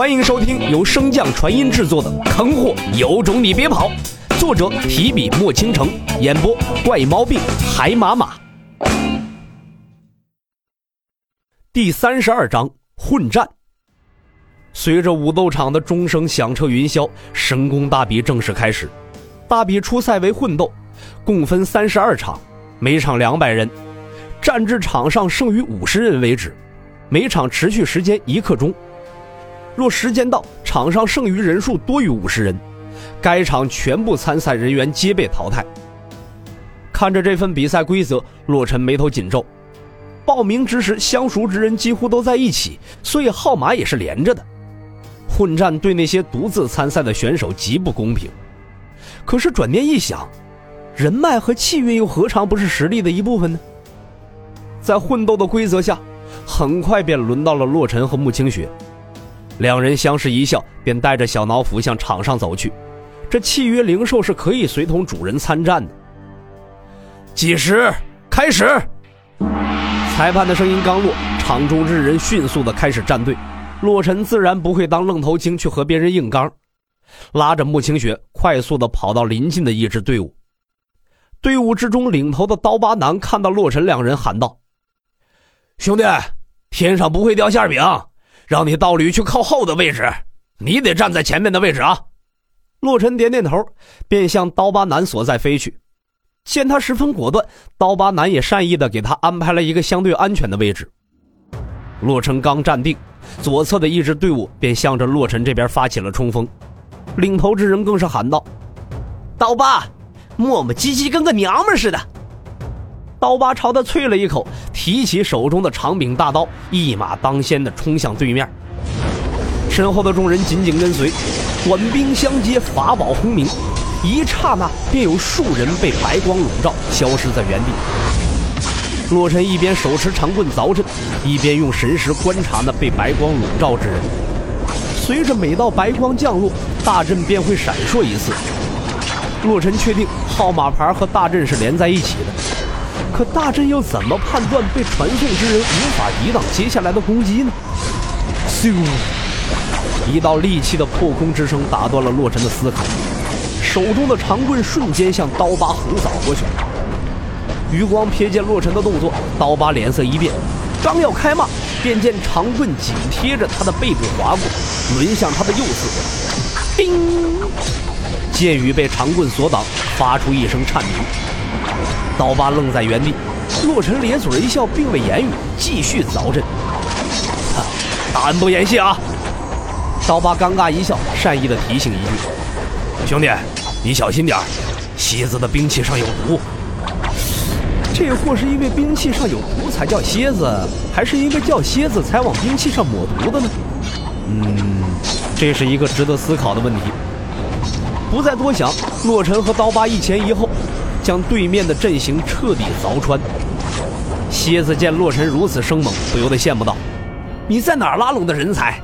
欢迎收听由升降传音制作的《坑货有种你别跑》，作者提笔墨倾城，演播怪毛病海马马。第三十二章混战。随着武斗场的钟声响彻云霄，神功大比正式开始。大比初赛为混斗，共分三十二场，每场两百人，战至场上剩余五十人为止。每场持续时间一刻钟。若时间到，场上剩余人数多于五十人，该场全部参赛人员皆被淘汰。看着这份比赛规则，洛尘眉头紧皱。报名之时，相熟之人几乎都在一起，所以号码也是连着的。混战对那些独自参赛的选手极不公平。可是转念一想，人脉和气运又何尝不是实力的一部分呢？在混斗的规则下，很快便轮到了洛尘和穆清雪。两人相视一笑，便带着小脑斧向场上走去。这契约灵兽是可以随同主人参战的。计时开始。裁判的声音刚落，场中之人迅速的开始站队。洛尘自然不会当愣头青去和别人硬刚，拉着穆清雪快速的跑到临近的一支队伍。队伍之中领头的刀疤男看到洛尘两人，喊道：“兄弟，天上不会掉馅饼，让你道侣去靠后的位置，你得站在前面的位置啊！”洛尘点点头，便向刀疤男所在飞去。见他十分果断，刀疤男也善意的给他安排了一个相对安全的位置。洛尘刚站定，左侧的一支队伍便向着洛尘这边发起了冲锋，领头之人更是喊道：“刀疤，磨磨唧唧跟个娘们似的。”刀疤朝他啐了一口，提起手中的长柄大刀，一马当先的冲向对面。身后的众人紧紧跟随，短兵相接，法宝轰鸣。一刹那，便有数人被白光笼罩，消失在原地。洛尘一边手持长棍凿阵，一边用神识观察那被白光笼罩之人。随着每道白光降落，大阵便会闪烁一次。洛尘确定号码牌和大阵是连在一起的，可大阵又怎么判断被传送之人无法抵挡接下来的攻击呢？咻！一道利器的破空之声打断了洛尘的思考。手中的长棍瞬间向刀疤横扫过去。余光瞥见洛尘的动作，刀疤脸色一变，刚要开骂，便见长棍紧贴着他的背部划过，抡向他的右侧。叮！剑雨被长棍所挡，发出一声颤鸣。刀疤愣在原地。洛尘咧嘴一笑，并未言语，继续凿阵。大恩不言谢啊！刀疤尴尬一笑，善意的提醒一句：“兄弟。”你小心点蝎子的兵器上有毒。这货是因为兵器上有毒才叫蝎子，还是因为叫蝎子才往兵器上抹毒的呢？嗯，这是一个值得思考的问题。不再多想，洛尘和刀疤一前一后，将对面的阵型彻底凿穿。蝎子见洛尘如此生猛，不由得羡慕道：“你在哪儿拉拢的人才？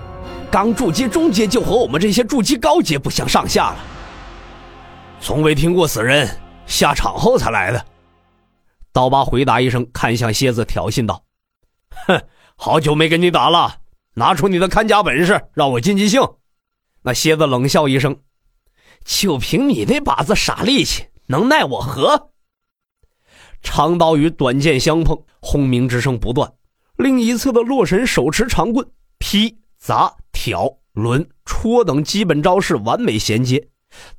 刚筑基中阶就和我们这些筑基高阶不相上下了。”从未听过此人，下场后才来的。刀疤回答一声，看向蝎子，挑衅道：“哼，好久没跟你打了，拿出你的看家本事，让我尽尽兴。”那蝎子冷笑一声：“就凭你那把子傻力气，能奈我何？”长刀与短剑相碰，轰鸣之声不断。另一侧的洛神手持长棍，劈、砸、挑、抡、戳等基本招式完美衔接。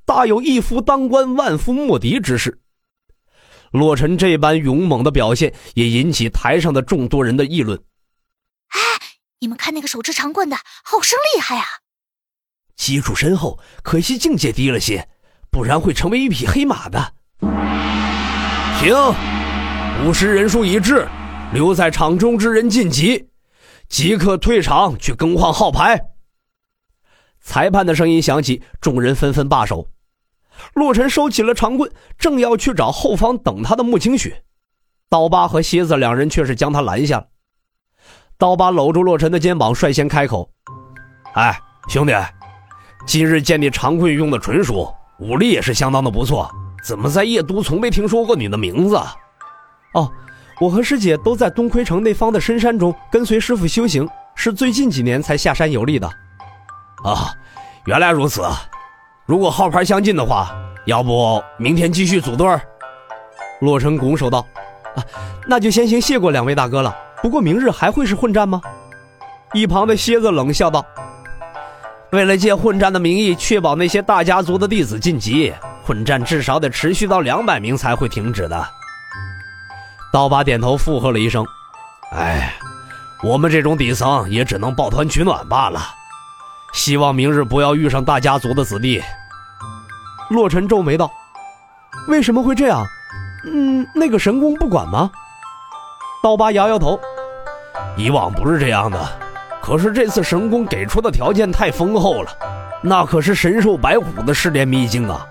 大有一夫当关，万夫莫敌之势。洛尘这般勇猛的表现，也引起台上的众多人的议论。哎，你们看那个手持长棍的，好生厉害啊！基础深厚，可惜境界低了些，不然会成为一匹黑马的。停！五十人数已至，留在场中之人晋级，即刻退场去更换号牌。裁判的声音响起，众人纷纷罢手。洛尘收起了长棍，正要去找后方等他的穆清雪，刀疤和蝎子两人却是将他拦下了。刀疤搂住洛尘的肩膀，率先开口：“哎，兄弟，今日见你长棍用的纯熟，武力也是相当的不错，怎么在夜都从没听说过你的名字？”“哦，我和师姐都在东魁城那方的深山中跟随师傅修行，是最近几年才下山游历的。”啊，原来如此。如果号牌相近的话，要不明天继续组队？洛尘拱手道：“啊，那就先行谢过两位大哥了。不过明日还会是混战吗？”一旁的蝎子冷笑道：“为了借混战的名义确保那些大家族的弟子晋级，混战至少得持续到两百名才会停止的。”刀疤点头附和了一声：“哎，我们这种底层也只能抱团取暖罢了。希望明日不要遇上大家族的子弟。”洛尘皱眉道：“为什么会这样？”嗯，那个神功不管吗？刀疤摇摇头，以往不是这样的，可是这次神功给出的条件太丰厚了，那可是神兽白虎的试炼秘境啊！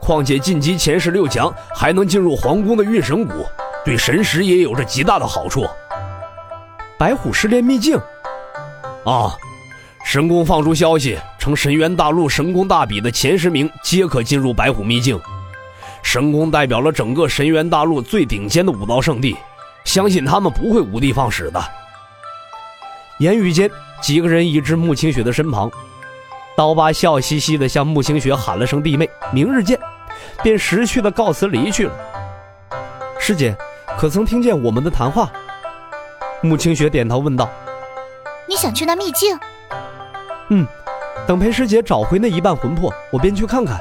况且晋级前十六强还能进入皇宫的运神谷，对神识也有着极大的好处。白虎试炼秘境，啊，神宫放出消息称，神元大陆神功大比的前十名皆可进入白虎秘境。神宫代表了整个神元大陆最顶尖的武道圣地，相信他们不会无的放矢的。言语间，几个人已至穆清雪的身旁，刀疤笑嘻嘻地向穆清雪喊了声“弟妹，明日见”，便识趣地告辞离去了。师姐，可曾听见我们的谈话？穆清雪点头问道：“你想去那秘境？”“嗯，等裴师姐找回那一半魂魄，我便去看看。”“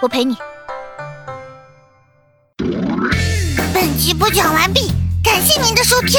我陪你。”本集播讲完毕，感谢您的收听。